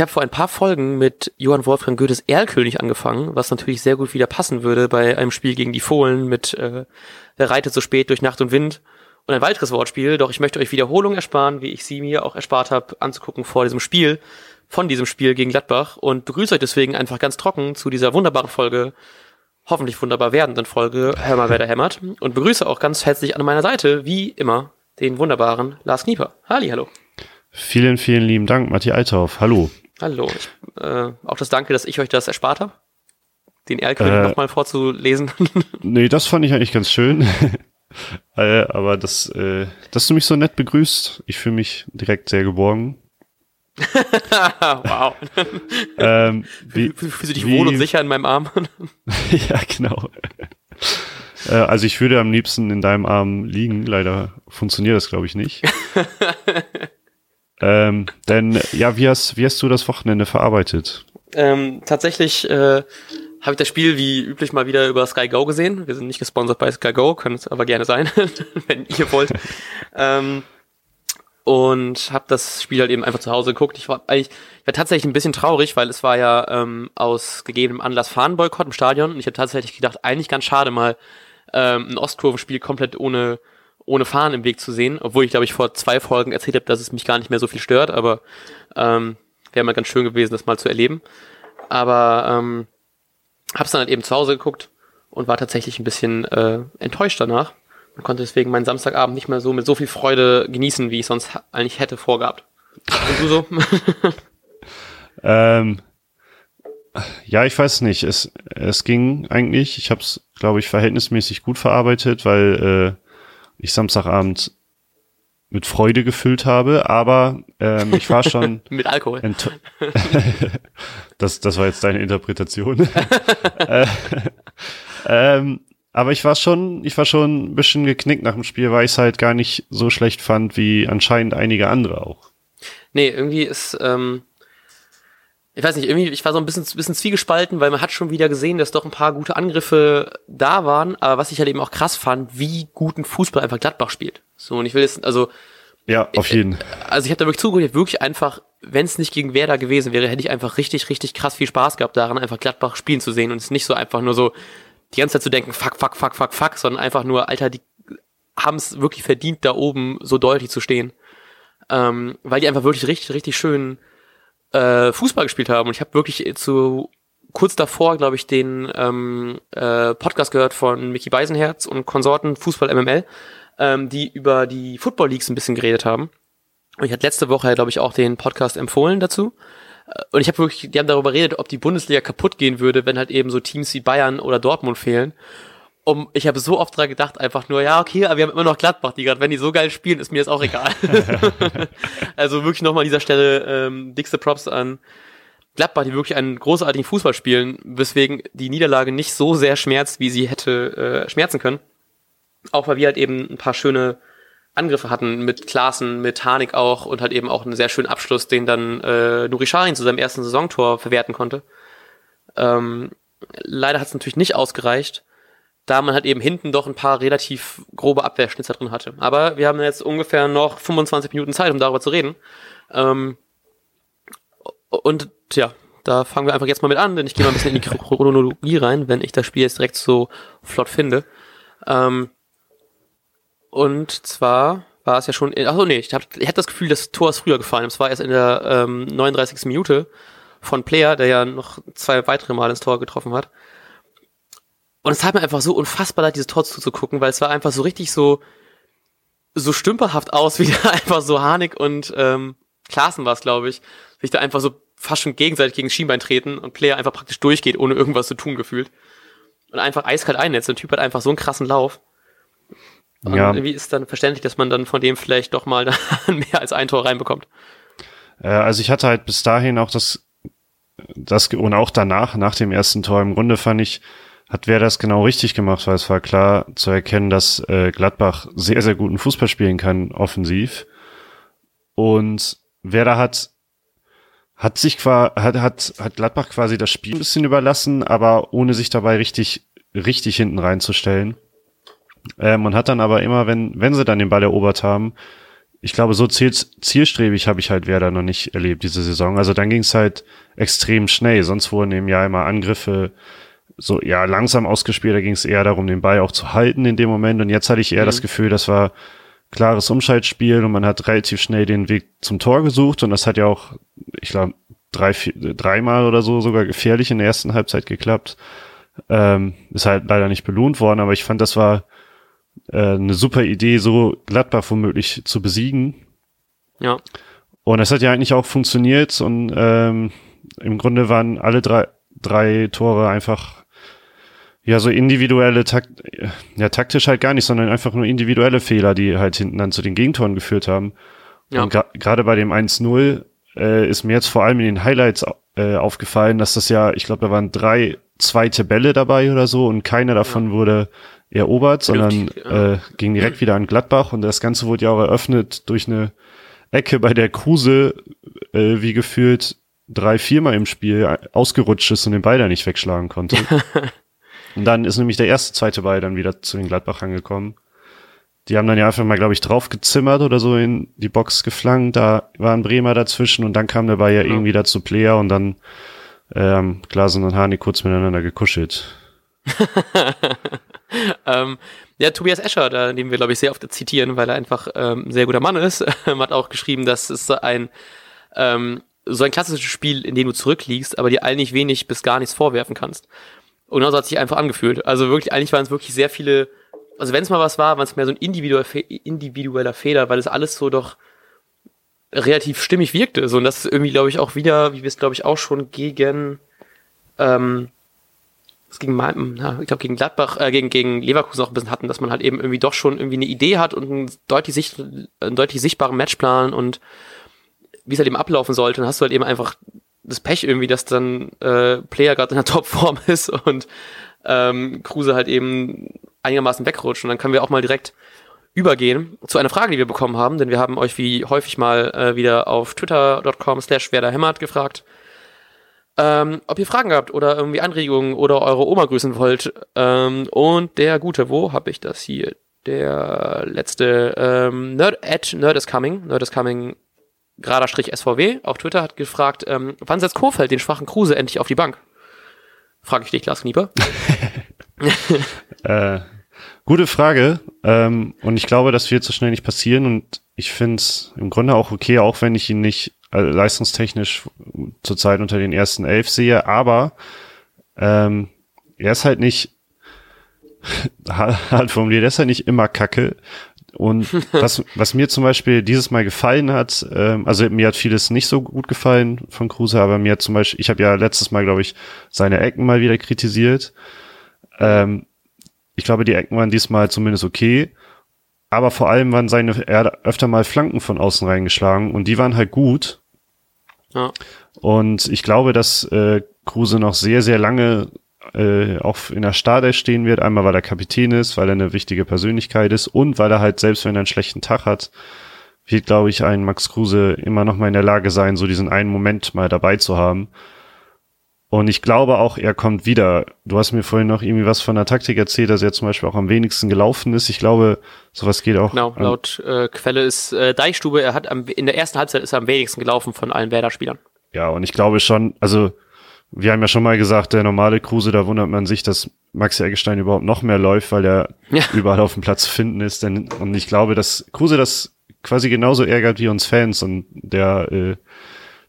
Ich habe vor ein paar Folgen mit Johann Wolfgang Goethes Erlkönig angefangen, was natürlich sehr gut wieder passen würde bei einem Spiel gegen die Fohlen mit äh, Wer reitet so spät durch Nacht und Wind und ein weiteres Wortspiel. Doch ich möchte euch Wiederholung ersparen, wie ich sie mir auch erspart habe, anzugucken vor diesem Spiel, von diesem Spiel gegen Gladbach und begrüße euch deswegen einfach ganz trocken zu dieser wunderbaren Folge, hoffentlich wunderbar werdenden Folge Hör mal, wer da hämmert und begrüße auch ganz herzlich an meiner Seite, wie immer, den wunderbaren Lars Knieper. Halli, hallo. Vielen, vielen lieben Dank, Matti Althoff. Hallo. Hallo. Ich, äh, auch das Danke, dass ich euch das erspart habe, den Erlkönig äh, nochmal vorzulesen. nee, das fand ich eigentlich ganz schön. äh, aber das, äh, dass du mich so nett begrüßt, ich fühle mich direkt sehr geborgen. wow. ähm, wie, Fühlst du dich wie, wohl und sicher in meinem Arm? ja, genau. Äh, also ich würde am liebsten in deinem Arm liegen. Leider funktioniert das, glaube ich, nicht. Ähm, denn, ja, wie hast, wie hast du das Wochenende verarbeitet? Ähm, tatsächlich äh, habe ich das Spiel wie üblich mal wieder über Sky Go gesehen. Wir sind nicht gesponsert bei Sky Go, können es aber gerne sein, wenn ihr wollt. ähm, und habe das Spiel halt eben einfach zu Hause geguckt. Ich war eigentlich, ich war tatsächlich ein bisschen traurig, weil es war ja ähm, aus gegebenem Anlass Fahnenboykott im Stadion. Und ich habe tatsächlich gedacht, eigentlich ganz schade mal ähm, ein Ostkurvenspiel komplett ohne ohne Fahnen im Weg zu sehen, obwohl ich glaube ich vor zwei Folgen erzählt habe, dass es mich gar nicht mehr so viel stört, aber ähm, wäre mal ganz schön gewesen, das mal zu erleben. Aber ähm, hab's dann halt eben zu Hause geguckt und war tatsächlich ein bisschen äh, enttäuscht danach, und konnte deswegen meinen Samstagabend nicht mehr so mit so viel Freude genießen, wie ich sonst eigentlich hätte vorgehabt. Und du so? ähm, ja, ich weiß nicht. Es, es ging eigentlich. Ich habe es, glaube ich, verhältnismäßig gut verarbeitet, weil äh, ich Samstagabend mit Freude gefüllt habe, aber ähm, ich war schon mit Alkohol. das, das war jetzt deine Interpretation. äh, ähm, aber ich war schon, ich war schon ein bisschen geknickt nach dem Spiel, weil ich es halt gar nicht so schlecht fand wie anscheinend einige andere auch. Nee, irgendwie ist, ähm, ich weiß nicht, irgendwie, ich war so ein bisschen, bisschen zwiegespalten, weil man hat schon wieder gesehen, dass doch ein paar gute Angriffe da waren, aber was ich halt eben auch krass fand, wie guten Fußball einfach Gladbach spielt. So, und ich will jetzt, also. Ja, auf jeden. Also ich habe da wirklich zugehört, wirklich einfach, wenn es nicht gegen Werder gewesen wäre, hätte ich einfach richtig, richtig krass viel Spaß gehabt daran, einfach Gladbach spielen zu sehen und es nicht so einfach nur so, die ganze Zeit zu denken, fuck, fuck, fuck, fuck, fuck, sondern einfach nur, Alter, die haben es wirklich verdient, da oben so deutlich zu stehen. Ähm, weil die einfach wirklich richtig, richtig schön äh, Fußball gespielt haben. Und ich habe wirklich zu kurz davor, glaube ich, den ähm, äh, Podcast gehört von Mickey Beisenherz und Konsorten Fußball MML, ähm, die über die Football Leagues ein bisschen geredet haben. Und ich hatte letzte Woche, glaube ich, auch den Podcast empfohlen dazu. Und ich habe wirklich, die haben darüber geredet, ob die Bundesliga kaputt gehen würde, wenn halt eben so Teams wie Bayern oder Dortmund fehlen. Um, ich habe so oft dran gedacht, einfach nur, ja, okay, aber wir haben immer noch Gladbach, die gerade, wenn die so geil spielen, ist mir jetzt auch egal. also wirklich nochmal an dieser Stelle ähm, dickste Props an Gladbach, die wirklich einen großartigen Fußball spielen, weswegen die Niederlage nicht so sehr schmerzt, wie sie hätte äh, schmerzen können. Auch weil wir halt eben ein paar schöne Angriffe hatten mit Klaassen, mit Hanik auch und halt eben auch einen sehr schönen Abschluss, den dann äh, Nuri Sahin zu seinem ersten Saisontor verwerten konnte. Ähm, leider hat es natürlich nicht ausgereicht, da man halt eben hinten doch ein paar relativ grobe Abwehrschnitzer drin hatte. Aber wir haben jetzt ungefähr noch 25 Minuten Zeit, um darüber zu reden. Ähm, und ja, da fangen wir einfach jetzt mal mit an, denn ich gehe mal ein bisschen in die Chronologie rein, wenn ich das Spiel jetzt direkt so flott finde. Ähm, und zwar war es ja schon, achso nee, ich, hab, ich hatte das Gefühl, das Tor ist früher gefallen. Es war erst in der ähm, 39. Minute von Player, der ja noch zwei weitere Mal ins Tor getroffen hat. Und es hat mir einfach so unfassbar leid, dieses Tor zuzugucken, weil es war einfach so richtig so, so stümperhaft aus, wie da einfach so Harnik und ähm, Klaassen war es, glaube ich, sich da einfach so fast schon gegenseitig gegen Schienbein treten und Player einfach praktisch durchgeht, ohne irgendwas zu tun gefühlt. Und einfach eiskalt einnetzt. Der Typ hat einfach so einen krassen Lauf. Und ja. irgendwie ist dann verständlich, dass man dann von dem vielleicht doch mal mehr als ein Tor reinbekommt. Äh, also ich hatte halt bis dahin auch das, das und auch danach, nach dem ersten Tor, im Grunde fand ich, hat wer das genau richtig gemacht, weil es war klar zu erkennen, dass äh, Gladbach sehr, sehr guten Fußball spielen kann, offensiv. Und wer da hat, hat sich quasi, hat, hat, hat Gladbach quasi das Spiel ein bisschen überlassen, aber ohne sich dabei richtig, richtig hinten reinzustellen. Ähm, und hat dann aber immer, wenn, wenn sie dann den Ball erobert haben, ich glaube, so ziel, zielstrebig habe ich halt Werder noch nicht erlebt diese Saison. Also dann ging es halt extrem schnell. Sonst wurden im Jahr immer Angriffe so ja langsam ausgespielt. Da ging es eher darum, den Ball auch zu halten in dem Moment. Und jetzt hatte ich eher mhm. das Gefühl, das war klares Umschaltspiel und man hat relativ schnell den Weg zum Tor gesucht. Und das hat ja auch, ich glaube, drei, vier, dreimal oder so sogar gefährlich in der ersten Halbzeit geklappt. Ähm, ist halt leider nicht belohnt worden, aber ich fand, das war äh, eine super Idee, so Gladbach womöglich zu besiegen. Ja. Und es hat ja eigentlich auch funktioniert und ähm, im Grunde waren alle drei, drei Tore einfach ja so individuelle Takt, ja taktisch halt gar nicht, sondern einfach nur individuelle Fehler, die halt hinten dann zu den Gegentoren geführt haben. Ja. Und gerade bei dem 1-0 äh, ist mir jetzt vor allem in den Highlights äh, aufgefallen, dass das ja, ich glaube, da waren drei zweite Bälle dabei oder so und keine davon ja. wurde erobert, sondern äh, ging direkt wieder an Gladbach und das Ganze wurde ja auch eröffnet durch eine Ecke, bei der Kruse äh, wie gefühlt drei, viermal im Spiel ausgerutscht ist und den Ball da nicht wegschlagen konnte. und dann ist nämlich der erste, zweite Ball dann wieder zu den Gladbach angekommen. Die haben dann ja einfach mal, glaube ich, draufgezimmert oder so in die Box geflankt. Da war ein Bremer dazwischen und dann kam der Ball ja, ja. irgendwie dazu Player und dann ähm, Glasen und Hani kurz miteinander gekuschelt. ähm, ja, Tobias Escher, da, den wir, glaube ich, sehr oft zitieren, weil er einfach ähm, ein sehr guter Mann ist, hat auch geschrieben, dass es ein ähm, so ein klassisches Spiel, in dem du zurückliegst, aber dir eigentlich wenig bis gar nichts vorwerfen kannst. Und genauso hat sich einfach angefühlt. Also wirklich, eigentlich waren es wirklich sehr viele, also wenn es mal was war, war es mehr so ein individueller Fehler, weil es alles so doch relativ stimmig wirkte. So, und das ist irgendwie, glaube ich, auch wieder, wie wir es, glaube ich, auch schon gegen, ähm, es gegen, ja, ich glaube, gegen Gladbach, äh, gegen, gegen Leverkusen auch ein bisschen hatten, dass man halt eben irgendwie doch schon irgendwie eine Idee hat und einen deutlich, sicht, einen deutlich sichtbaren Matchplan und wie es halt eben ablaufen sollte. dann hast du halt eben einfach das Pech irgendwie, dass dann äh, Player gerade in der Topform ist und ähm, Kruse halt eben einigermaßen wegrutscht. Und dann können wir auch mal direkt übergehen zu einer Frage, die wir bekommen haben, denn wir haben euch wie häufig mal äh, wieder auf twitter.com slash werderhämmert gefragt, ähm, ob ihr Fragen habt oder irgendwie Anregungen oder eure Oma grüßen wollt. Ähm, und der gute, wo habe ich das hier? Der letzte ähm, Nerd at Nerd is Coming, Nerd is Coming gerader Strich SVW auf Twitter hat gefragt, ähm, wann setzt Kofeld den schwachen Kruse endlich auf die Bank? Frage ich dich, Klaas Knieper. äh, Gute Frage. Ähm, und ich glaube, das wird so schnell nicht passieren. Und ich finde es im Grunde auch okay, auch wenn ich ihn nicht äh, leistungstechnisch zurzeit unter den ersten elf sehe. Aber ähm, er ist halt nicht, hart formuliert, er ist halt nicht immer kacke. Und was, was mir zum Beispiel dieses Mal gefallen hat, ähm, also mir hat vieles nicht so gut gefallen von Kruse, aber mir hat zum Beispiel, ich habe ja letztes Mal, glaube ich, seine Ecken mal wieder kritisiert. Ähm, ich glaube, die Ecken waren diesmal zumindest okay. Aber vor allem waren seine, er hat öfter mal Flanken von außen reingeschlagen und die waren halt gut. Ja. Und ich glaube, dass äh, Kruse noch sehr, sehr lange äh, auch in der Startelf stehen wird. Einmal, weil er Kapitän ist, weil er eine wichtige Persönlichkeit ist und weil er halt, selbst wenn er einen schlechten Tag hat, wird, glaube ich, ein Max Kruse immer noch mal in der Lage sein, so diesen einen Moment mal dabei zu haben. Und ich glaube auch, er kommt wieder. Du hast mir vorhin noch irgendwie was von der Taktik erzählt, dass er zum Beispiel auch am wenigsten gelaufen ist. Ich glaube, sowas geht auch. Genau, laut äh, Quelle ist äh, Deichstube, er hat am, in der ersten Halbzeit ist er am wenigsten gelaufen von allen Werder-Spielern. Ja, und ich glaube schon, also wir haben ja schon mal gesagt, der normale Kruse, da wundert man sich, dass Maxi Eggestein überhaupt noch mehr läuft, weil er ja. überall auf dem Platz zu finden ist. Denn, und ich glaube, dass Kruse das quasi genauso ärgert wie uns Fans und der, äh,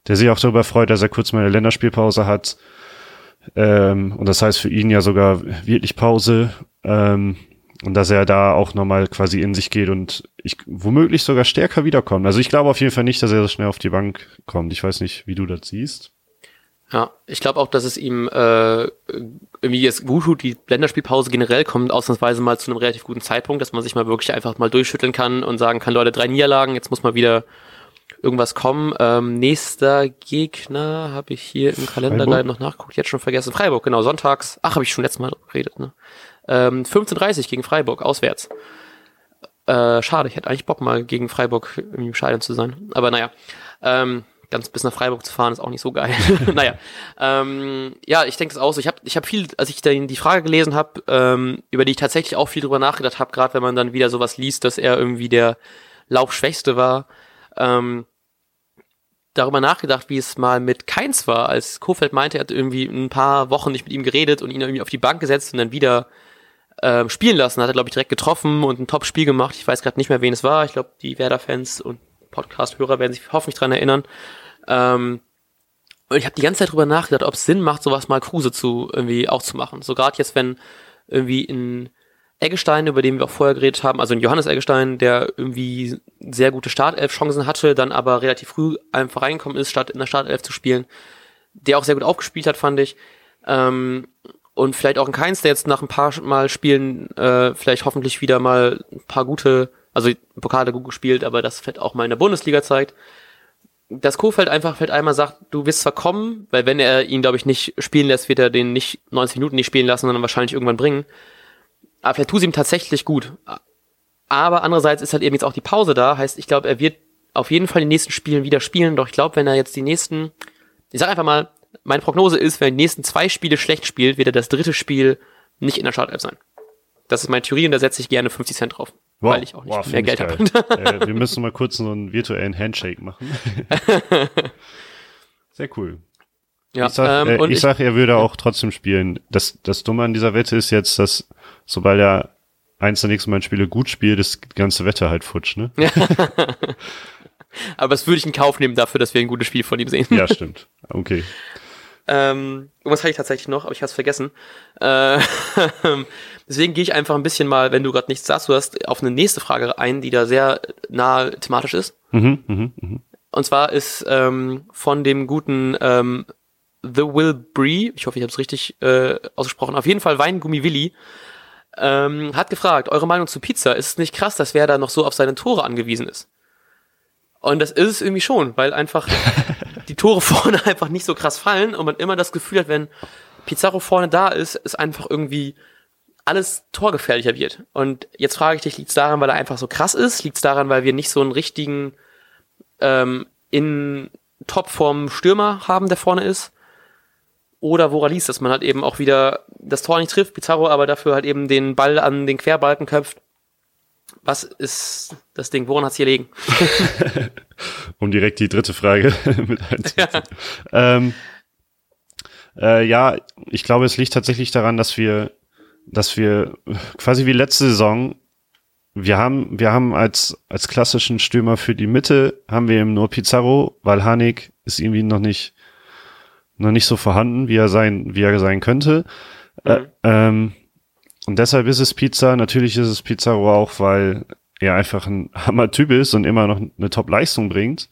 der sich auch darüber freut, dass er kurz mal eine Länderspielpause hat ähm, und das heißt für ihn ja sogar wirklich Pause. Ähm, und dass er da auch nochmal quasi in sich geht und ich womöglich sogar stärker wiederkommt. Also ich glaube auf jeden Fall nicht, dass er so schnell auf die Bank kommt. Ich weiß nicht, wie du das siehst. Ja, ich glaube auch, dass es ihm äh, irgendwie jetzt gut tut, die Länderspielpause generell kommt ausnahmsweise mal zu einem relativ guten Zeitpunkt, dass man sich mal wirklich einfach mal durchschütteln kann und sagen kann, Leute, drei Niederlagen, jetzt muss mal wieder irgendwas kommen. Ähm, nächster Gegner habe ich hier im Kalender leider noch nachguckt, jetzt schon vergessen. Freiburg, genau, sonntags. Ach, habe ich schon letztes Mal geredet, ne? Ähm, 15.30 gegen Freiburg, auswärts. Äh, schade, ich hätte eigentlich Bock mal gegen Freiburg im Scheiden zu sein. Aber naja, ähm, ganz bis nach Freiburg zu fahren ist auch nicht so geil. naja, ähm, ja, ich denke es auch so. Ich habe ich hab viel, als ich dann die Frage gelesen habe, ähm, über die ich tatsächlich auch viel drüber nachgedacht habe, gerade wenn man dann wieder sowas liest, dass er irgendwie der Laufschwächste war. Ähm, darüber nachgedacht, wie es mal mit Keins war, als Kofeld meinte, er hat irgendwie ein paar Wochen nicht mit ihm geredet und ihn irgendwie auf die Bank gesetzt und dann wieder ähm, spielen lassen. Hat er, glaube ich, direkt getroffen und ein Top-Spiel gemacht. Ich weiß gerade nicht mehr, wen es war. Ich glaube, die Werder-Fans und Podcast-Hörer werden sich hoffentlich dran erinnern. Ähm, und ich habe die ganze Zeit drüber nachgedacht, ob es Sinn macht, sowas mal Kruse zu irgendwie auch zu machen. So gerade jetzt, wenn irgendwie in Eggestein, über den wir auch vorher geredet haben, also in Johannes Eggestein, der irgendwie sehr gute Startelf-Chancen hatte, dann aber relativ früh einfach reingekommen ist, statt in der Startelf zu spielen, der auch sehr gut aufgespielt hat, fand ich. Ähm, und vielleicht auch in Keins, der jetzt nach ein paar Mal Spielen äh, vielleicht hoffentlich wieder mal ein paar gute, also Pokale gut gespielt, aber das vielleicht auch mal in der Bundesliga zeigt. Dass Kofeld einfach vielleicht einmal sagt, du wirst zwar kommen, weil wenn er ihn, glaube ich, nicht spielen lässt, wird er den nicht 90 Minuten nicht spielen lassen, sondern wahrscheinlich irgendwann bringen. Aber vielleicht tut es ihm tatsächlich gut. Aber andererseits ist halt eben jetzt auch die Pause da, heißt, ich glaube, er wird auf jeden Fall in den nächsten Spielen wieder spielen, doch ich glaube, wenn er jetzt die nächsten, ich sag einfach mal, meine Prognose ist, wenn er die nächsten zwei Spiele schlecht spielt, wird er das dritte Spiel nicht in der Startelf sein. Das ist meine Theorie und da setze ich gerne 50 Cent drauf. Wow, weil ich auch nicht wow, mehr Geld habe. äh, wir müssen mal kurz so einen virtuellen Handshake machen. Sehr cool. Ja, ich sag, ähm, äh, ich, sag, er würde auch trotzdem spielen. Das, das Dumme an dieser Wette ist jetzt, dass sobald er eins der nächsten beiden Spiele gut spielt, ist die ganze Wette halt futsch, ne? Aber das würde ich in Kauf nehmen dafür, dass wir ein gutes Spiel von ihm sehen. Ja, stimmt. Okay. Ähm, irgendwas hatte ich tatsächlich noch, aber ich habe es vergessen. Äh, deswegen gehe ich einfach ein bisschen mal, wenn du gerade nichts sagst, du hast auf eine nächste Frage ein, die da sehr nah thematisch ist. Mhm, mh, mh. Und zwar ist ähm, von dem guten ähm, The Will Bree, ich hoffe, ich habe es richtig äh, ausgesprochen, auf jeden Fall Weingummi Willi, ähm, hat gefragt, eure Meinung zu Pizza, ist es nicht krass, dass wer da noch so auf seine Tore angewiesen ist? Und das ist es irgendwie schon, weil einfach die Tore vorne einfach nicht so krass fallen und man immer das Gefühl hat, wenn Pizarro vorne da ist, ist einfach irgendwie alles torgefährlicher wird. Und jetzt frage ich dich, liegt es daran, weil er einfach so krass ist? Liegt es daran, weil wir nicht so einen richtigen ähm, in Topform Stürmer haben, der vorne ist? Oder woran liegt dass man halt eben auch wieder das Tor nicht trifft, Pizarro aber dafür halt eben den Ball an den Querbalken köpft? Was ist das Ding? Woran hat es hier liegen? um direkt die dritte Frage mit einzusetzen. Ja. Ähm, äh, ja, ich glaube, es liegt tatsächlich daran, dass wir, dass wir quasi wie letzte Saison, wir haben, wir haben als, als klassischen Stürmer für die Mitte, haben wir eben nur Pizarro, weil Hanik ist irgendwie noch nicht, noch nicht so vorhanden, wie er sein, wie er sein könnte. Äh, mhm. Äh, ähm, und deshalb ist es Pizza. Natürlich ist es Pizarro auch, weil er einfach ein Hammer-Typ ist und immer noch eine Top-Leistung bringt.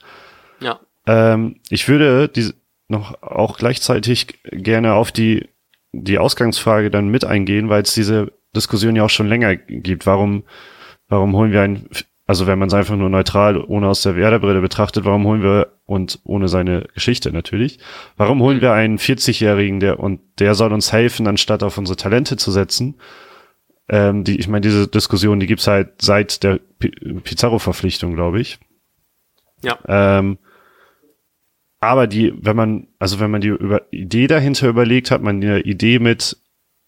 Ja. Ähm, ich würde die noch auch gleichzeitig gerne auf die, die Ausgangsfrage dann mit eingehen, weil es diese Diskussion ja auch schon länger gibt. Warum, warum holen wir einen also wenn man es einfach nur neutral, ohne aus der Werderbrille betrachtet, warum holen wir, und ohne seine Geschichte natürlich, warum holen wir einen 40-Jährigen, der, und der soll uns helfen, anstatt auf unsere Talente zu setzen? Ähm, die, ich meine, diese Diskussion, die gibt's halt seit der Pizarro-Verpflichtung, glaube ich. Ja. Ähm, aber die, wenn man, also wenn man die über Idee dahinter überlegt, hat man eine Idee mit,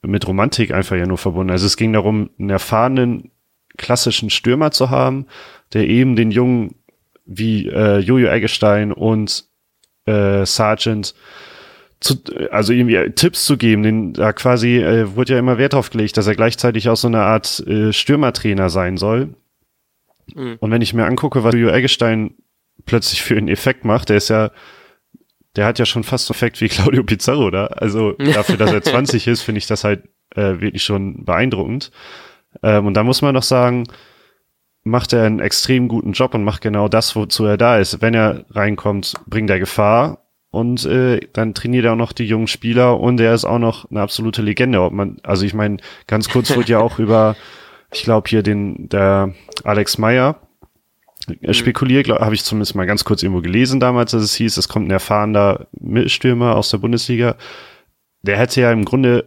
mit Romantik einfach ja nur verbunden. Also es ging darum, einen erfahrenen klassischen Stürmer zu haben, der eben den Jungen wie äh, Jojo Eggestein und äh, Sargent zu, also irgendwie Tipps zu geben, den da quasi äh, wurde ja immer Wert drauf gelegt, dass er gleichzeitig auch so eine Art äh, Stürmertrainer sein soll. Mhm. Und wenn ich mir angucke, was Jojo Eggestein plötzlich für einen Effekt macht, der ist ja, der hat ja schon fast so Effekt wie Claudio Pizarro da. Also dafür, dass er 20 ist, finde ich das halt äh, wirklich schon beeindruckend. Ähm, und da muss man doch sagen, macht er einen extrem guten Job und macht genau das, wozu er da ist. Wenn er reinkommt, bringt er Gefahr und äh, dann trainiert er auch noch die jungen Spieler und er ist auch noch eine absolute Legende. Ob man, also ich meine, ganz kurz wurde ja auch über, ich glaube hier den der Alex Meyer mhm. spekuliert, habe ich zumindest mal ganz kurz irgendwo gelesen damals, dass es hieß, es kommt ein erfahrener Mittelstürmer aus der Bundesliga. Der hätte ja im Grunde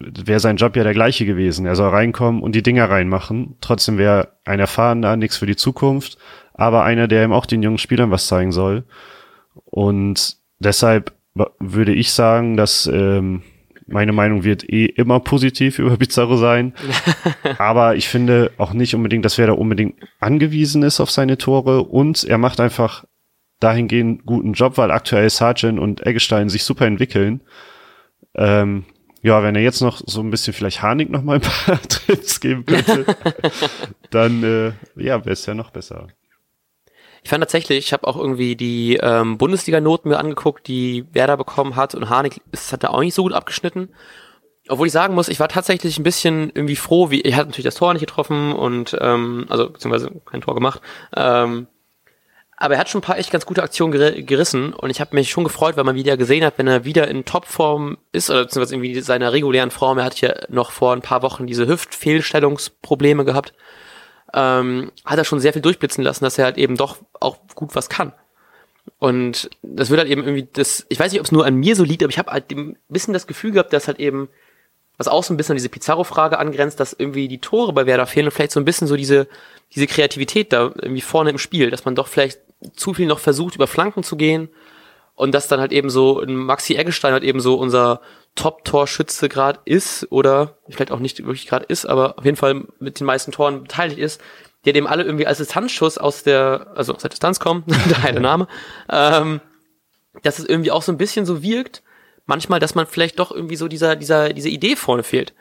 wäre sein Job ja der gleiche gewesen. Er soll reinkommen und die Dinger reinmachen. Trotzdem wäre ein Erfahrener nichts für die Zukunft, aber einer, der ihm auch den jungen Spielern was zeigen soll. Und deshalb würde ich sagen, dass ähm, meine Meinung wird eh immer positiv über Pizarro sein. Aber ich finde auch nicht unbedingt, dass wer da unbedingt angewiesen ist auf seine Tore und er macht einfach dahingehend guten Job, weil aktuell Sargent und Eggestein sich super entwickeln. Ähm, ja, wenn er jetzt noch so ein bisschen vielleicht Harnik noch mal ein paar Trips geben könnte, dann äh, ja, wäre es ja noch besser. Ich fand tatsächlich, ich habe auch irgendwie die ähm, Bundesliga-Noten mir angeguckt, die Werder bekommen hat und Harnik ist, hat da auch nicht so gut abgeschnitten. Obwohl ich sagen muss, ich war tatsächlich ein bisschen irgendwie froh, wie ich hatte natürlich das Tor nicht getroffen und ähm, also beziehungsweise kein Tor gemacht. Ähm, aber er hat schon ein paar echt ganz gute Aktionen ger gerissen und ich habe mich schon gefreut, weil man wieder gesehen hat, wenn er wieder in Topform ist oder beziehungsweise irgendwie seiner regulären Form. Er hat ja noch vor ein paar Wochen diese Hüftfehlstellungsprobleme gehabt ähm, hat er schon sehr viel durchblitzen lassen, dass er halt eben doch auch gut was kann. Und das wird halt eben irgendwie das, ich weiß nicht, ob es nur an mir so liegt, aber ich habe halt ein bisschen das Gefühl gehabt, dass halt eben, was auch so ein bisschen an diese Pizarro-Frage angrenzt, dass irgendwie die Tore bei Werder fehlen und vielleicht so ein bisschen so diese, diese Kreativität da irgendwie vorne im Spiel, dass man doch vielleicht zu viel noch versucht, über Flanken zu gehen und dass dann halt eben so ein Maxi Eggestein halt eben so unser Top-Torschütze gerade ist oder vielleicht auch nicht wirklich gerade ist, aber auf jeden Fall mit den meisten Toren beteiligt ist, der dem alle irgendwie als Distanzschuss aus der, also aus der Distanz kommen, daher der Name, ähm, dass es irgendwie auch so ein bisschen so wirkt, manchmal, dass man vielleicht doch irgendwie so dieser, dieser, diese Idee vorne fehlt.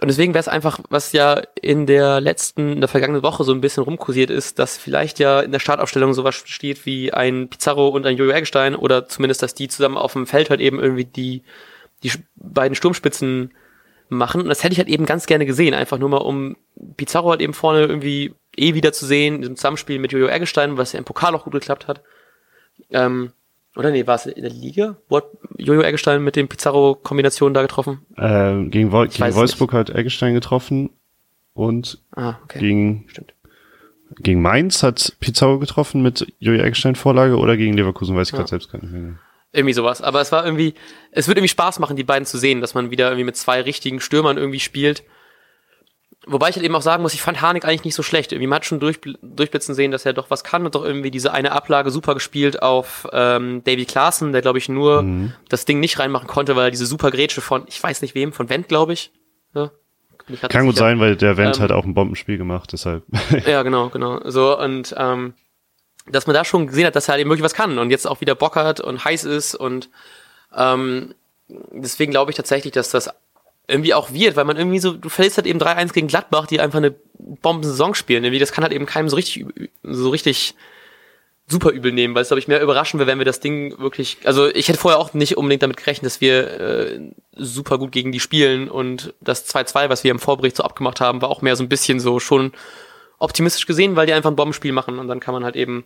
Und deswegen wäre es einfach, was ja in der letzten, in der vergangenen Woche so ein bisschen rumkursiert ist, dass vielleicht ja in der Startaufstellung sowas steht wie ein Pizarro und ein Jojo Eggestein oder zumindest, dass die zusammen auf dem Feld halt eben irgendwie die die beiden Sturmspitzen machen. Und das hätte ich halt eben ganz gerne gesehen, einfach nur mal um Pizarro halt eben vorne irgendwie eh wieder zu sehen, in diesem Zusammenspiel mit Jojo Eggestein, was ja im Pokal auch gut geklappt hat. Ähm, oder nee, war es in der Liga? Wo hat Jojo Eggestein mit den Pizarro-Kombinationen da getroffen? Äh, gegen, Wo gegen Wolfsburg hat Eggestein getroffen und ah, okay. gegen, Stimmt. gegen Mainz hat Pizarro getroffen mit Jojo Eggestein Vorlage oder gegen Leverkusen, weiß ich ja. gerade selbst gar nicht mehr. Irgendwie sowas. Aber es war irgendwie, es wird irgendwie Spaß machen, die beiden zu sehen, dass man wieder irgendwie mit zwei richtigen Stürmern irgendwie spielt. Wobei ich halt eben auch sagen muss, ich fand Harnik eigentlich nicht so schlecht. Irgendwie man hat schon durch, durchblitzen sehen, dass er doch was kann und doch irgendwie diese eine Ablage super gespielt auf ähm, Davy Klaassen, der glaube ich nur mhm. das Ding nicht reinmachen konnte, weil er diese super Grätsche von, ich weiß nicht wem, von Wendt glaube ich. Ja, kann gut sein, weil der Wendt ähm, hat auch ein Bombenspiel gemacht, deshalb. ja, genau, genau. So und ähm, dass man da schon gesehen hat, dass er halt eben wirklich was kann und jetzt auch wieder Bock hat und heiß ist und ähm, deswegen glaube ich tatsächlich, dass das irgendwie auch wird, weil man irgendwie so, du verlierst halt eben 3-1 gegen Gladbach, die einfach eine Bomben-Saison spielen. Irgendwie, das kann halt eben keinem so richtig, so richtig super übel nehmen, weil es, glaube ich, mehr überraschen wäre, wenn wir das Ding wirklich, also ich hätte vorher auch nicht unbedingt damit gerechnet, dass wir äh, super gut gegen die spielen und das 2-2, was wir im Vorbericht so abgemacht haben, war auch mehr so ein bisschen so schon optimistisch gesehen, weil die einfach ein Bombenspiel machen und dann kann man halt eben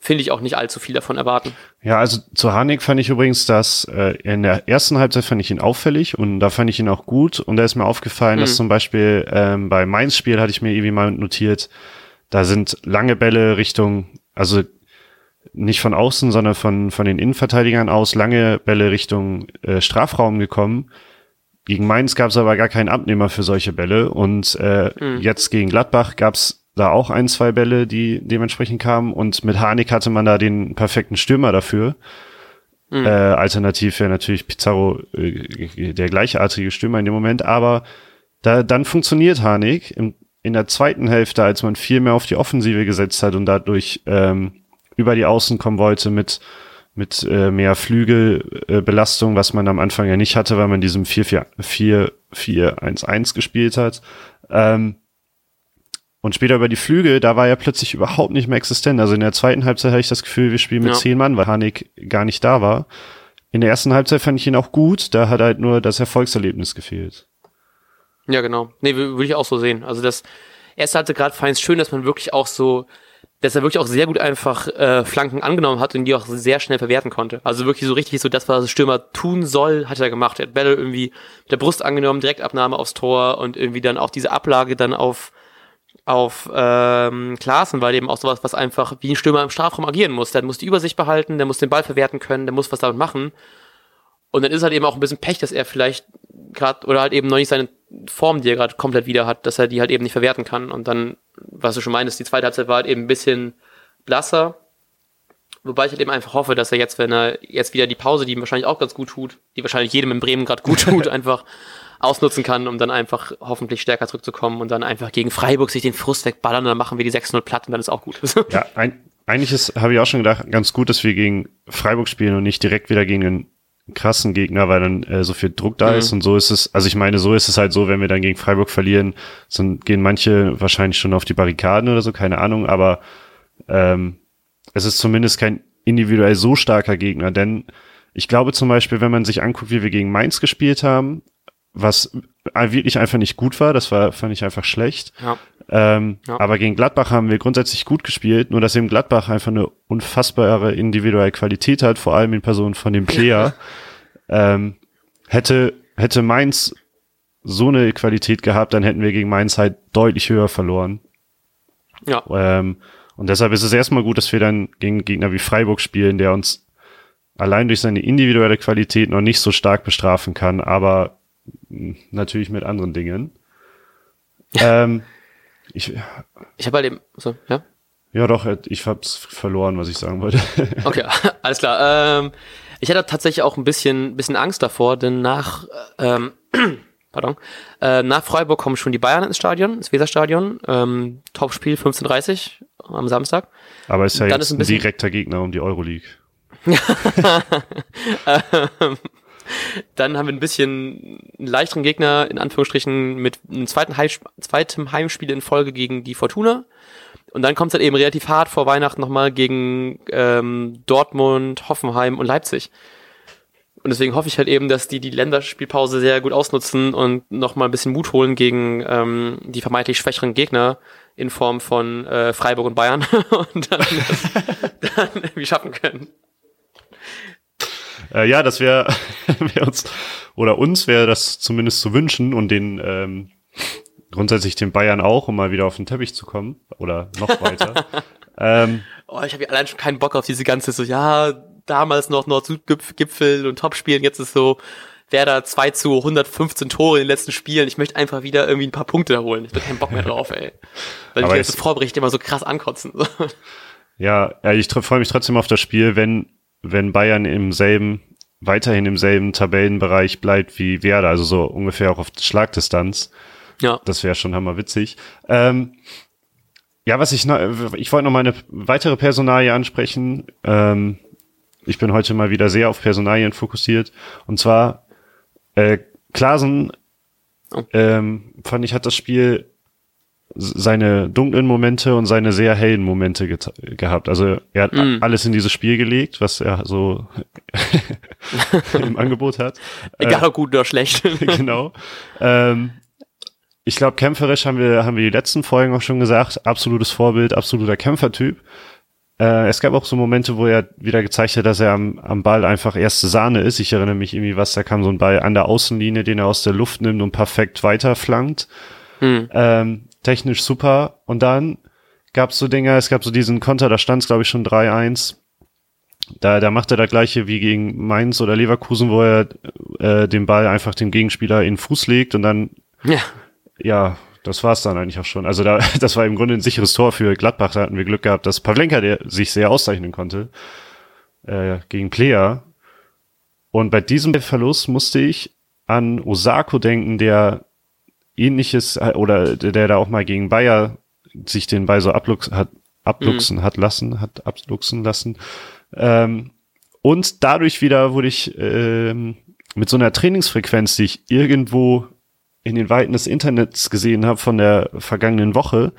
finde ich auch nicht allzu viel davon erwarten. Ja, also zu Harnik fand ich übrigens, dass äh, in der ersten Halbzeit fand ich ihn auffällig und da fand ich ihn auch gut und da ist mir aufgefallen, mhm. dass zum Beispiel ähm, bei Mainz Spiel hatte ich mir irgendwie mal notiert, da sind lange Bälle Richtung, also nicht von außen, sondern von von den Innenverteidigern aus lange Bälle Richtung äh, Strafraum gekommen. Gegen Mainz gab es aber gar keinen Abnehmer für solche Bälle und äh, mhm. jetzt gegen Gladbach gab es da auch ein, zwei Bälle, die dementsprechend kamen. Und mit Harnik hatte man da den perfekten Stürmer dafür. Mhm. Äh, alternativ wäre natürlich Pizarro äh, der gleichartige Stürmer in dem Moment. Aber da, dann funktioniert Harnik im, in der zweiten Hälfte, als man viel mehr auf die Offensive gesetzt hat und dadurch ähm, über die Außen kommen wollte mit mit äh, mehr Flügelbelastung, äh, was man am Anfang ja nicht hatte, weil man diesem 4-4-4-1-1 gespielt hat. Ähm, und später über die Flügel, da war er plötzlich überhaupt nicht mehr existent. Also in der zweiten Halbzeit hatte ich das Gefühl, wir spielen mit ja. zehn Mann, weil Hanik gar nicht da war. In der ersten Halbzeit fand ich ihn auch gut, da hat halt nur das Erfolgserlebnis gefehlt. Ja, genau. Nee, würde ich auch so sehen. Also das erste hatte gerade feins schön, dass man wirklich auch so, dass er wirklich auch sehr gut einfach äh, Flanken angenommen hat und die auch sehr schnell verwerten konnte. Also wirklich so richtig so das, was Stürmer tun soll, hat er gemacht. Er hat Bälle irgendwie mit der Brust angenommen, Direktabnahme aufs Tor und irgendwie dann auch diese Ablage dann auf auf ähm, Klaassen, weil eben auch sowas, was einfach wie ein Stürmer im Strafraum agieren muss. Der muss die Übersicht behalten, der muss den Ball verwerten können, der muss was damit machen. Und dann ist halt eben auch ein bisschen Pech, dass er vielleicht gerade oder halt eben noch nicht seine Form, die er gerade komplett wieder hat, dass er die halt eben nicht verwerten kann. Und dann, was du schon meinst, die zweite Halbzeit war halt eben ein bisschen blasser, Wobei ich halt eben einfach hoffe, dass er jetzt, wenn er jetzt wieder die Pause, die ihm wahrscheinlich auch ganz gut tut, die wahrscheinlich jedem in Bremen gerade gut tut, einfach ausnutzen kann, um dann einfach hoffentlich stärker zurückzukommen und dann einfach gegen Freiburg sich den Frust wegballern und dann machen wir die 6-0 platt und dann ist auch gut. ja, ein, eigentlich ist, habe ich auch schon gedacht, ganz gut, dass wir gegen Freiburg spielen und nicht direkt wieder gegen einen krassen Gegner, weil dann äh, so viel Druck da mhm. ist und so ist es, also ich meine, so ist es halt so, wenn wir dann gegen Freiburg verlieren, dann gehen manche wahrscheinlich schon auf die Barrikaden oder so, keine Ahnung, aber ähm, es ist zumindest kein individuell so starker Gegner, denn ich glaube zum Beispiel, wenn man sich anguckt, wie wir gegen Mainz gespielt haben, was wirklich einfach nicht gut war, das war, fand ich einfach schlecht. Ja. Ähm, ja. Aber gegen Gladbach haben wir grundsätzlich gut gespielt, nur dass eben Gladbach einfach eine unfassbare individuelle Qualität hat, vor allem in Person von dem Player. ähm, hätte, hätte Mainz so eine Qualität gehabt, dann hätten wir gegen Mainz halt deutlich höher verloren. Ja. Ähm, und deshalb ist es erstmal gut, dass wir dann gegen Gegner wie Freiburg spielen, der uns allein durch seine individuelle Qualität noch nicht so stark bestrafen kann, aber natürlich mit anderen Dingen. Ja. Ähm, ich ich habe halt eben, so, ja? Ja, doch, ich hab's verloren, was ich sagen wollte. okay, alles klar. Ähm, ich hatte tatsächlich auch ein bisschen, bisschen Angst davor, denn nach, ähm, pardon, äh, nach Freiburg kommen schon die Bayern ins Stadion, ins Weserstadion. Ähm, Topspiel 15.30 am Samstag. Aber ist ja Dann jetzt ist ein, ein direkter Gegner um die Euroleague. ähm, dann haben wir ein bisschen einen leichteren Gegner, in Anführungsstrichen, mit einem zweiten, Heim zweiten Heimspiel in Folge gegen die Fortuna. Und dann kommt es halt eben relativ hart vor Weihnachten nochmal gegen ähm, Dortmund, Hoffenheim und Leipzig. Und deswegen hoffe ich halt eben, dass die die Länderspielpause sehr gut ausnutzen und nochmal ein bisschen Mut holen gegen ähm, die vermeintlich schwächeren Gegner in Form von äh, Freiburg und Bayern und dann, das, dann irgendwie schaffen können. Äh, ja, das wäre wär uns oder uns wäre das zumindest zu wünschen und den ähm, grundsätzlich den Bayern auch, um mal wieder auf den Teppich zu kommen oder noch weiter. ähm, oh, ich habe ja allein schon keinen Bock auf diese ganze so, ja, damals noch Nord-Süd-Gipfel und Topspielen, jetzt ist so Werder 2 zu 115 Tore in den letzten Spielen. Ich möchte einfach wieder irgendwie ein paar Punkte holen. Ich habe keinen Bock mehr drauf, ey. Weil die ganze Vorberichte immer so krass ankotzen. ja, ich freue mich trotzdem auf das Spiel, wenn wenn Bayern im selben, weiterhin im selben Tabellenbereich bleibt wie Werder, also so ungefähr auch auf Schlagdistanz. Ja. Das wäre schon hammerwitzig. Ähm, ja, was ich noch, ich wollte noch mal eine weitere Personalie ansprechen. Ähm, ich bin heute mal wieder sehr auf Personalien fokussiert. Und zwar, äh, Klasen, oh. ähm, fand ich, hat das Spiel seine dunklen Momente und seine sehr hellen Momente gehabt. Also er hat mm. alles in dieses Spiel gelegt, was er so im Angebot hat. Egal ob gut oder schlecht. genau. Ähm, ich glaube, kämpferisch haben wir, haben wir die letzten Folgen auch schon gesagt, absolutes Vorbild, absoluter Kämpfertyp. Äh, es gab auch so Momente, wo er wieder gezeigt hat, dass er am, am Ball einfach erste Sahne ist. Ich erinnere mich irgendwie, was, da kam so ein Ball an der Außenlinie, den er aus der Luft nimmt und perfekt weiterflankt. Hm. Ähm, technisch super. Und dann gab es so Dinge, es gab so diesen Konter, da stand es, glaube ich, schon 3-1. Da, da macht er das gleiche wie gegen Mainz oder Leverkusen, wo er äh, den Ball einfach dem Gegenspieler in den Fuß legt und dann, ja, ja das war's dann eigentlich auch schon. Also da, das war im Grunde ein sicheres Tor für Gladbach. Da hatten wir Glück gehabt, dass Pavlenka der sich sehr auszeichnen konnte äh, gegen Player. Und bei diesem Verlust musste ich an Osako denken, der ähnliches äh, oder der da auch mal gegen Bayer sich den Ball so ablux, hat, abluchsen mhm. hat lassen, hat abluchsen lassen. Ähm, und dadurch wieder wurde ich ähm, mit so einer Trainingsfrequenz, die ich irgendwo in den Weiten des Internets gesehen habe von der vergangenen Woche.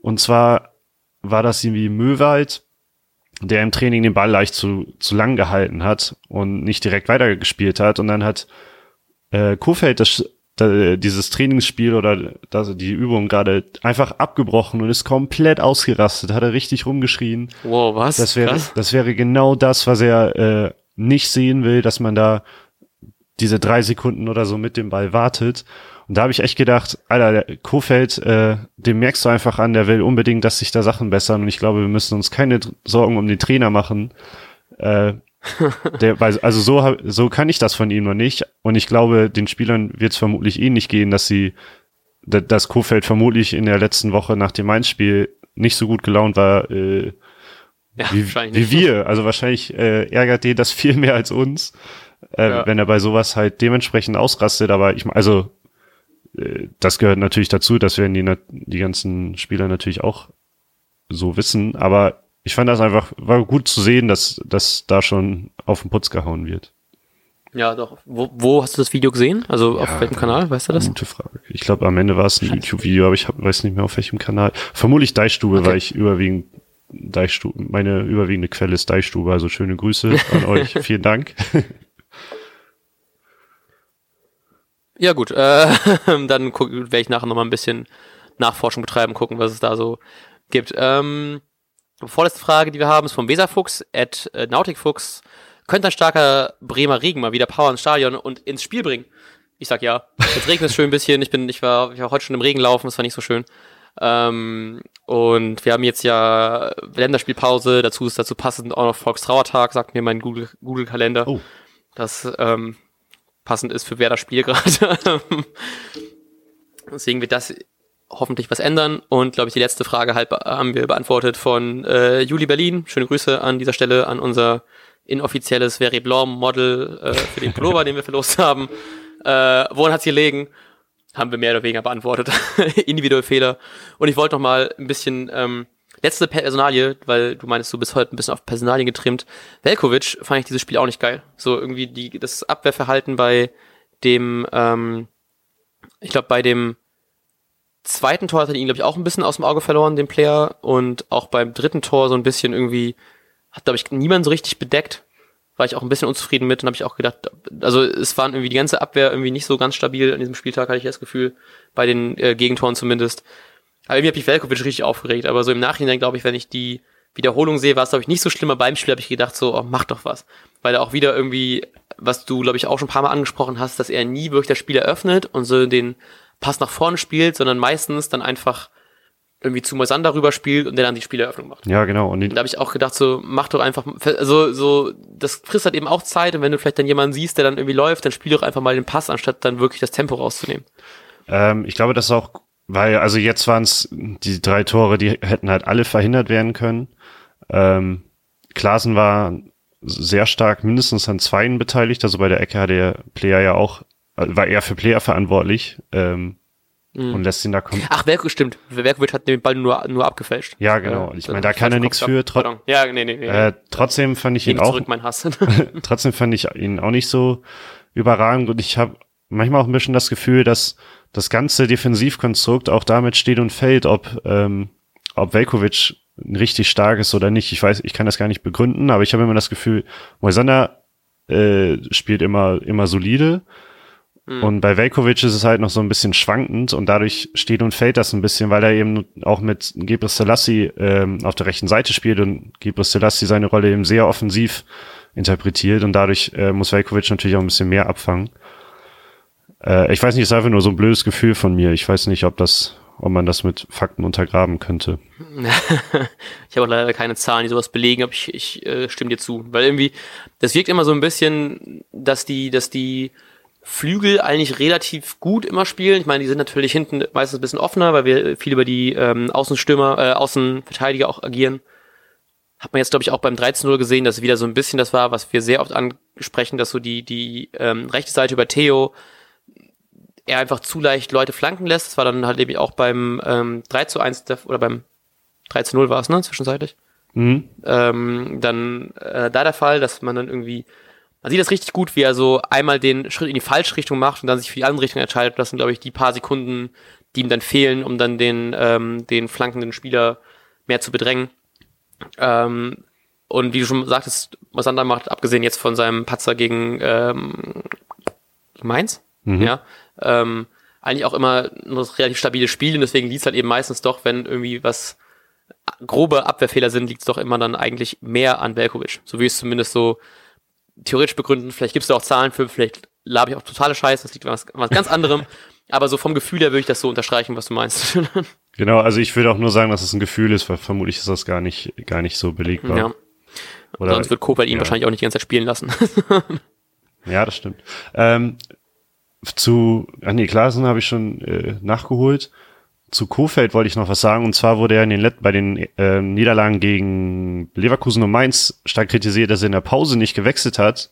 Und zwar war das irgendwie Möwald, der im Training den Ball leicht zu, zu lang gehalten hat und nicht direkt weitergespielt hat. Und dann hat äh, Kofeld das da, dieses Trainingsspiel oder das, die Übung gerade einfach abgebrochen und ist komplett ausgerastet, hat er richtig rumgeschrien. Wow, was? Das wäre, das wäre genau das, was er äh, nicht sehen will, dass man da diese drei Sekunden oder so mit dem Ball wartet. Und da habe ich echt gedacht, Alter, der Kofeld, äh, dem merkst du einfach an, der will unbedingt, dass sich da Sachen bessern. Und ich glaube, wir müssen uns keine Sorgen um den Trainer machen. Äh, der, also so, so kann ich das von ihm noch nicht. Und ich glaube, den Spielern wird es vermutlich eh nicht gehen, dass sie, dass Kofeld vermutlich in der letzten Woche nach dem Mainz-Spiel nicht so gut gelaunt war, äh, Ja, wie, wie wir. Also wahrscheinlich äh, ärgert den das viel mehr als uns, äh, ja. wenn er bei sowas halt dementsprechend ausrastet. Aber ich also äh, das gehört natürlich dazu, das werden die, die ganzen Spieler natürlich auch so wissen. Aber ich fand das einfach, war gut zu sehen, dass, dass da schon auf den Putz gehauen wird. Ja, doch. Wo, wo hast du das Video gesehen? Also ja, auf welchem Kanal? Weißt du das? Gute Frage. Ich glaube, am Ende war es ein YouTube-Video, aber ich hab, weiß nicht mehr auf welchem Kanal. Vermutlich Deichstube, okay. weil ich überwiegend Deichstube, meine überwiegende Quelle ist Deichstube, also schöne Grüße an euch. Vielen Dank. Ja, gut. Äh, dann werde ich nachher nochmal ein bisschen Nachforschung betreiben, gucken, was es da so gibt. Ähm, vorletzte Frage, die wir haben, ist vom Weserfuchs at äh, Nautikfuchs. Könnte ein starker Bremer Regen mal wieder Power ins Stadion und ins Spiel bringen? Ich sag ja. Jetzt regnet es schön ein bisschen. Ich bin, ich war, ich war heute schon im Regen laufen, das war nicht so schön. Ähm, und wir haben jetzt ja Länderspielpause, dazu ist dazu passend auch noch Volkstrauertag, sagt mir mein Google, Google Kalender. Oh. Das ähm, passend ist für wer das Spiel gerade. Deswegen wird das hoffentlich was ändern. Und glaube ich, die letzte Frage halt haben wir beantwortet von äh, Juli Berlin. Schöne Grüße an dieser Stelle an unser inoffizielles Very Blanc Model äh, für den Pullover, den wir verlost haben. Äh, woran hat's gelegen? Haben wir mehr oder weniger beantwortet. Individuelle Fehler. Und ich wollte noch mal ein bisschen ähm, letzte Personalie, weil du meinst, du bist heute ein bisschen auf Personalien getrimmt. Velkovic fand ich dieses Spiel auch nicht geil. So irgendwie die das Abwehrverhalten bei dem, ähm, ich glaube bei dem zweiten Tor hat er ihn, glaube ich, auch ein bisschen aus dem Auge verloren, den Player. Und auch beim dritten Tor so ein bisschen irgendwie, hat, glaube ich, niemand so richtig bedeckt. War ich auch ein bisschen unzufrieden mit und habe ich auch gedacht, also es waren irgendwie die ganze Abwehr irgendwie nicht so ganz stabil an diesem Spieltag, hatte ich das Gefühl, bei den äh, Gegentoren zumindest. Aber irgendwie habe ich Velkovic richtig aufgeregt. Aber so im Nachhinein, glaube ich, wenn ich die Wiederholung sehe, war es, glaube ich, nicht so schlimm. Aber beim Spiel habe ich gedacht, so, oh, mach doch was. Weil er auch wieder irgendwie, was du, glaube ich, auch schon ein paar Mal angesprochen hast, dass er nie wirklich das Spiel eröffnet und so den Pass nach vorne spielt, sondern meistens dann einfach irgendwie zu Moisander rüber spielt und der dann die Spieleröffnung macht. Ja, genau. Und, und da habe ich auch gedacht, so mach doch einfach, also so, das frisst halt eben auch Zeit und wenn du vielleicht dann jemanden siehst, der dann irgendwie läuft, dann spiel doch einfach mal den Pass, anstatt dann wirklich das Tempo rauszunehmen. Ähm, ich glaube, das ist auch, weil, also jetzt waren es die drei Tore, die hätten halt alle verhindert werden können. Ähm, Klaasen war sehr stark mindestens an zweien beteiligt, also bei der Ecke hat der Player ja auch war er für Player verantwortlich ähm, mhm. und lässt ihn da kommen. Ach, Werk, stimmt. Werkovic hat den Ball nur, nur abgefälscht. Ja, genau. Äh, ich meine, da kann er nichts für. Tro ja, nee, nee, nee. Äh, trotzdem fand ich ihn auch. Zurück, mein Hass. trotzdem fand ich ihn auch nicht so überragend und ich habe manchmal auch ein bisschen das Gefühl, dass das ganze Defensivkonstrukt auch damit steht und fällt, ob ähm, ob Velkovic richtig stark ist oder nicht. Ich weiß, ich kann das gar nicht begründen, aber ich habe immer das Gefühl, Moisander äh, spielt immer immer solide Mhm. Und bei Velkovic ist es halt noch so ein bisschen schwankend und dadurch steht und fällt das ein bisschen, weil er eben auch mit Gebre Selassie ähm, auf der rechten Seite spielt und Gebre Selassie seine Rolle eben sehr offensiv interpretiert und dadurch äh, muss Velkovic natürlich auch ein bisschen mehr abfangen. Äh, ich weiß nicht, es ist einfach nur so ein blödes Gefühl von mir. Ich weiß nicht, ob das, ob man das mit Fakten untergraben könnte. ich habe leider keine Zahlen, die sowas belegen, aber ich, ich äh, stimme dir zu. Weil irgendwie, das wirkt immer so ein bisschen, dass die, dass die Flügel eigentlich relativ gut immer spielen. Ich meine, die sind natürlich hinten meistens ein bisschen offener, weil wir viel über die ähm, Außenstürmer, äh, Außenverteidiger auch agieren. Hat man jetzt, glaube ich, auch beim 13-0 gesehen, dass wieder so ein bisschen das war, was wir sehr oft ansprechen, dass so die, die ähm, rechte Seite über Theo er einfach zu leicht Leute flanken lässt. Das war dann halt eben auch beim ähm, 3 zu 1 oder beim 3 zu 0 war es, ne, zwischenzeitlich. Mhm. Ähm, dann äh, da der Fall, dass man dann irgendwie man sieht das richtig gut, wie er so einmal den Schritt in die falsche Richtung macht und dann sich für die andere Richtung entscheidet. Das sind, glaube ich, die paar Sekunden, die ihm dann fehlen, um dann den, ähm, den flankenden Spieler mehr zu bedrängen. Ähm, und wie du schon sagtest, was Sander macht, abgesehen jetzt von seinem Patzer gegen ähm, Mainz, mhm. ja, ähm, eigentlich auch immer ein relativ stabiles Spiel und deswegen liegt es halt eben meistens doch, wenn irgendwie was grobe Abwehrfehler sind, liegt es doch immer dann eigentlich mehr an Velkovic. So wie es zumindest so theoretisch begründen, vielleicht gibst du auch Zahlen für, vielleicht labe ich auch totale Scheiße, das liegt an was, was ganz anderem. Aber so vom Gefühl her würde ich das so unterstreichen, was du meinst. genau, also ich würde auch nur sagen, dass es ein Gefühl ist, weil vermutlich ist das gar nicht, gar nicht so belegbar. Ja. Oder, Sonst wird Kobalt ihn ja. wahrscheinlich auch nicht die ganze Zeit spielen lassen. ja, das stimmt. Ähm, zu, ah nee, Klaasen habe ich schon äh, nachgeholt. Zu Kofeld wollte ich noch was sagen. Und zwar wurde er in den Let bei den äh, Niederlagen gegen Leverkusen und Mainz stark kritisiert, dass er in der Pause nicht gewechselt hat,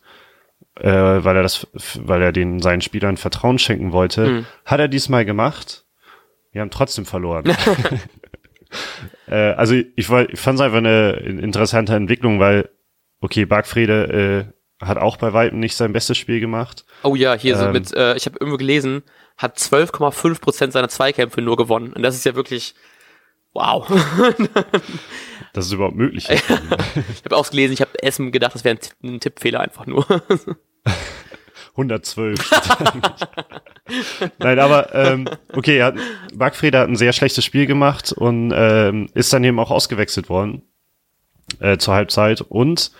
äh, weil er das, weil er den seinen Spielern Vertrauen schenken wollte. Mhm. Hat er diesmal gemacht. Wir haben trotzdem verloren. äh, also ich, ich fand es einfach eine interessante Entwicklung, weil okay, Bargfrede äh, hat auch bei weitem nicht sein bestes Spiel gemacht. Oh ja, hier ähm, so mit, äh, ich habe irgendwo gelesen, hat 12,5 Prozent seiner Zweikämpfe nur gewonnen. Und das ist ja wirklich, wow. das ist überhaupt möglich. ich habe ausgelesen, ich habe Essen gedacht, das wäre ein, ein Tippfehler einfach nur. 112. Nein, aber ähm, okay, hat, Backfrieder hat ein sehr schlechtes Spiel gemacht und ähm, ist dann eben auch ausgewechselt worden äh, zur Halbzeit. Und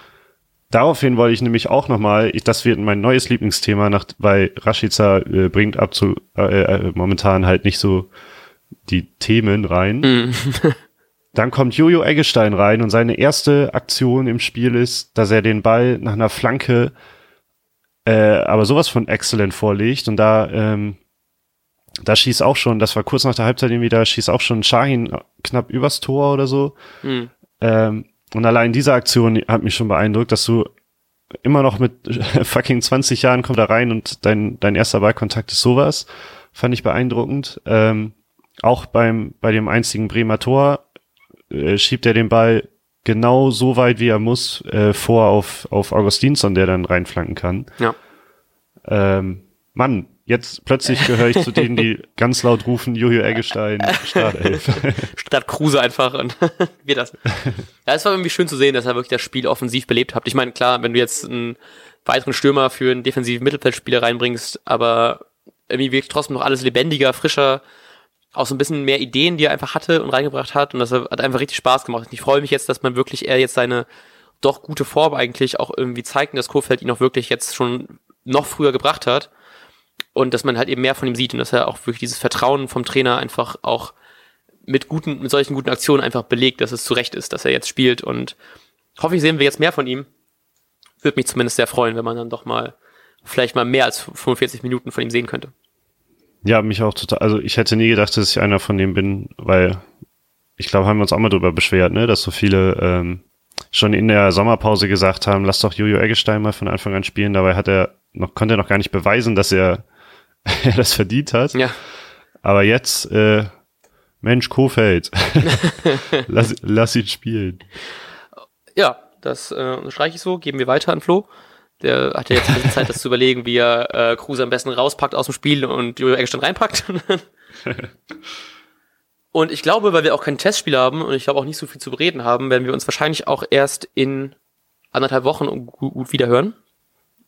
daraufhin wollte ich nämlich auch nochmal, das wird mein neues Lieblingsthema, nach, weil Rashica äh, bringt ab zu äh, äh, momentan halt nicht so die Themen rein. Mhm. Dann kommt Jojo Eggestein rein und seine erste Aktion im Spiel ist, dass er den Ball nach einer Flanke äh, aber sowas von exzellent vorlegt und da ähm, da schießt auch schon, das war kurz nach der Halbzeit irgendwie, da schießt auch schon Shahin knapp übers Tor oder so. Mhm. Ähm, und allein diese Aktion hat mich schon beeindruckt, dass du immer noch mit fucking 20 Jahren kommst da rein und dein, dein erster Ballkontakt ist sowas. Fand ich beeindruckend. Ähm, auch beim, bei dem einzigen Bremer Tor äh, schiebt er den Ball genau so weit, wie er muss, äh, vor auf, auf Augustinsson, der dann reinflanken kann. Ja. Ähm, Mann, jetzt plötzlich gehöre ich zu denen, die ganz laut rufen, Jojo Eggestein, Startelf. Statt Kruse einfach und wir das. Ja, es war irgendwie schön zu sehen, dass er wirklich das Spiel offensiv belebt hat. Ich meine, klar, wenn du jetzt einen weiteren Stürmer für einen defensiven Mittelfeldspieler reinbringst, aber irgendwie wirkt trotzdem noch alles lebendiger, frischer, auch so ein bisschen mehr Ideen, die er einfach hatte und reingebracht hat. Und das hat einfach richtig Spaß gemacht. Und ich freue mich jetzt, dass man wirklich er jetzt seine doch gute Form eigentlich auch irgendwie zeigt und dass Kofeld ihn auch wirklich jetzt schon noch früher gebracht hat. Und dass man halt eben mehr von ihm sieht und dass er auch wirklich dieses Vertrauen vom Trainer einfach auch mit guten, mit solchen guten Aktionen einfach belegt, dass es zu Recht ist, dass er jetzt spielt. Und hoffe ich, sehen wir jetzt mehr von ihm. Würde mich zumindest sehr freuen, wenn man dann doch mal vielleicht mal mehr als 45 Minuten von ihm sehen könnte. Ja, mich auch total. Also ich hätte nie gedacht, dass ich einer von denen bin, weil ich glaube, haben wir uns auch mal drüber beschwert, ne, dass so viele ähm, schon in der Sommerpause gesagt haben, lass doch Jojo Eggestein mal von Anfang an spielen. Dabei hat er noch, konnte er noch gar nicht beweisen, dass er, er das verdient hat. Ja. Aber jetzt, äh, Mensch, Kofeld, lass, lass ihn spielen. Ja, das äh, streiche ich so. Geben wir weiter an Flo. Der hat ja jetzt ein bisschen Zeit, das zu überlegen, wie er äh, Kruse am besten rauspackt aus dem Spiel und Jojo Eggestein reinpackt. und ich glaube, weil wir auch kein Testspiel haben und ich glaube auch nicht so viel zu bereden haben, werden wir uns wahrscheinlich auch erst in anderthalb Wochen gut, gut wieder hören.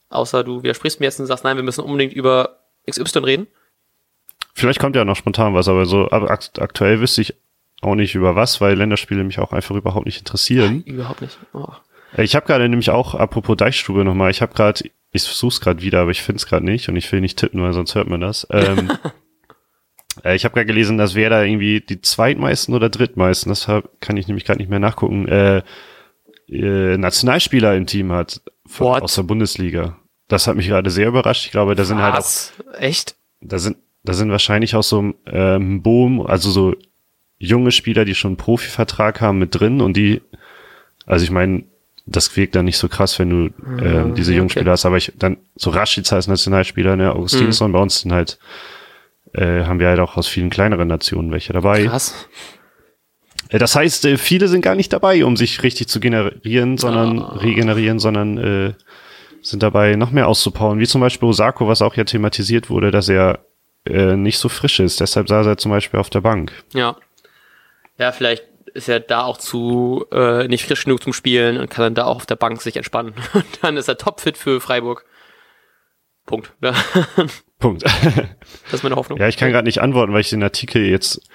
Außer du widersprichst mir jetzt und sagst, nein, wir müssen unbedingt über XY reden. Vielleicht kommt ja noch spontan was, aber so aber aktuell wüsste ich auch nicht über was, weil Länderspiele mich auch einfach überhaupt nicht interessieren. Überhaupt nicht. Oh. Äh, ich habe gerade nämlich auch, apropos Deichstube nochmal, ich habe gerade, ich versuch's gerade wieder, aber ich finde es gerade nicht und ich will nicht tippen, weil sonst hört man das. Ähm, äh, ich habe gerade gelesen, dass wer da irgendwie die zweitmeisten oder drittmeisten, das kann ich nämlich gerade nicht mehr nachgucken, äh, äh, Nationalspieler im Team hat What? aus der Bundesliga. Das hat mich gerade sehr überrascht. Ich glaube, da sind halt Was? halt auch. Echt? Da sind, da sind wahrscheinlich auch so ähm, Boom, also so junge Spieler, die schon einen Profivertrag haben mit drin und die, also ich meine, das wirkt dann nicht so krass, wenn du äh, diese jungen okay. Spieler hast. Aber ich dann so Rashica als Nationalspieler, ne, Augustinsson mhm. bei uns sind halt, äh, haben wir halt auch aus vielen kleineren Nationen welche dabei. Krass. Äh, das heißt, äh, viele sind gar nicht dabei, um sich richtig zu generieren, sondern oh. regenerieren, sondern äh, sind dabei, noch mehr auszubauen. Wie zum Beispiel Osako, was auch ja thematisiert wurde, dass er äh, nicht so frisch ist. Deshalb saß er zum Beispiel auf der Bank. Ja. Ja, vielleicht ist er da auch zu äh, nicht frisch genug zum Spielen und kann dann da auch auf der Bank sich entspannen. Und dann ist er topfit für Freiburg. Punkt. Ja. Punkt. das ist meine Hoffnung. Ja, ich kann gerade nicht antworten, weil ich den Artikel jetzt,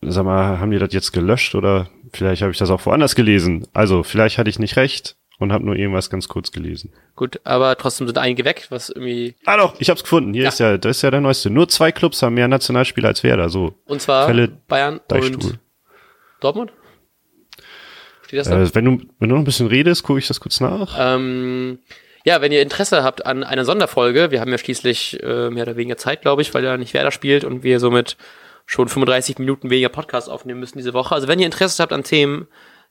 sag mal, haben die das jetzt gelöscht oder vielleicht habe ich das auch woanders gelesen. Also, vielleicht hatte ich nicht recht und habe nur irgendwas ganz kurz gelesen. Gut, aber trotzdem sind einige weg, was irgendwie. Ah doch, ich hab's gefunden. Hier ja. ist ja, das ist ja der neueste. Nur zwei Clubs haben mehr Nationalspieler als Werder. So. Und zwar Fälle Bayern und Dortmund? Steht das da? Äh, wenn, du, wenn du noch ein bisschen redest, gucke ich das kurz nach. Ähm, ja, wenn ihr Interesse habt an einer Sonderfolge, wir haben ja schließlich äh, mehr oder weniger Zeit, glaube ich, weil ja nicht Werder spielt und wir somit schon 35 Minuten weniger Podcast aufnehmen müssen diese Woche. Also wenn ihr Interesse habt an Themen,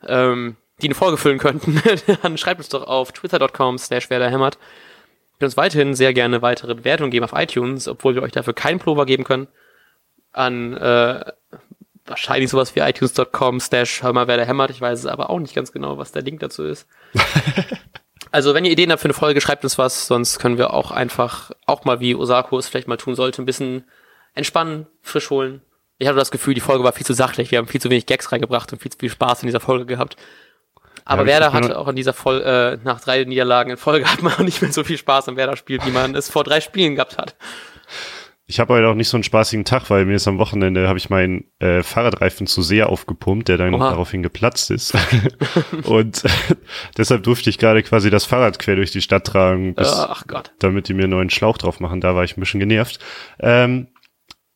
ähm, die eine Folge füllen könnten, dann schreibt uns doch auf twitter.com slash werderhämmert. Könnt uns weiterhin sehr gerne weitere Bewertungen geben auf iTunes, obwohl wir euch dafür keinen Pullover geben können. An äh, wahrscheinlich sowas wie iTunes.com slash hämmert. Ich weiß es aber auch nicht ganz genau, was der Link dazu ist. also wenn ihr Ideen habt für eine Folge, schreibt uns was, sonst können wir auch einfach, auch mal wie Osako es vielleicht mal tun sollte, ein bisschen entspannen, frisch holen. Ich hatte das Gefühl, die Folge war viel zu sachlich. Wir haben viel zu wenig Gags reingebracht und viel zu viel Spaß in dieser Folge gehabt. Aber ja, Werder hatte auch in dieser Folge, äh, nach drei Niederlagen in Folge hat man auch nicht mehr so viel Spaß am Werder-Spiel, wie man es vor drei Spielen gehabt hat. Ich habe heute auch nicht so einen spaßigen Tag, weil mir ist am Wochenende habe ich meinen äh, Fahrradreifen zu sehr aufgepumpt, der dann Oha. daraufhin geplatzt ist. und deshalb durfte ich gerade quasi das Fahrrad quer durch die Stadt tragen, bis, Ach Gott. damit die mir einen neuen Schlauch drauf machen. Da war ich ein bisschen genervt. Ähm,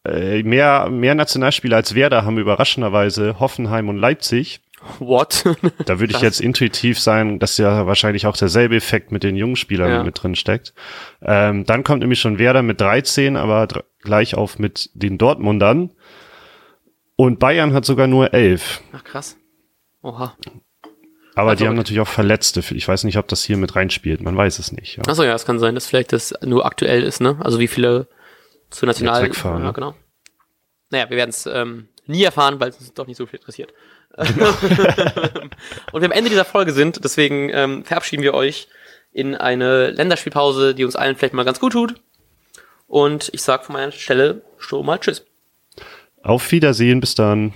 äh, mehr, mehr Nationalspieler als Werder haben überraschenderweise Hoffenheim und Leipzig. What? da würde ich jetzt intuitiv sein, dass ja wahrscheinlich auch derselbe Effekt mit den jungen Spielern ja. mit drin steckt. Ähm, dann kommt nämlich schon Werder mit 13, aber gleich auf mit den Dortmundern. Und Bayern hat sogar nur 11. Ach krass. Oha. Aber also, die haben natürlich auch Verletzte. Ich weiß nicht, ob das hier mit reinspielt. Man weiß es nicht. Ja. Achso, ja, es kann sein, dass vielleicht das nur aktuell ist, ne? Also wie viele zu national. Wegfahren, ja, ne? genau. Naja, wir werden es ähm, nie erfahren, weil es uns doch nicht so viel interessiert. Genau. und wir am Ende dieser Folge sind, deswegen ähm, verabschieden wir euch in eine Länderspielpause, die uns allen vielleicht mal ganz gut tut. Und ich sag von meiner Stelle schon mal Tschüss. Auf Wiedersehen, bis dann.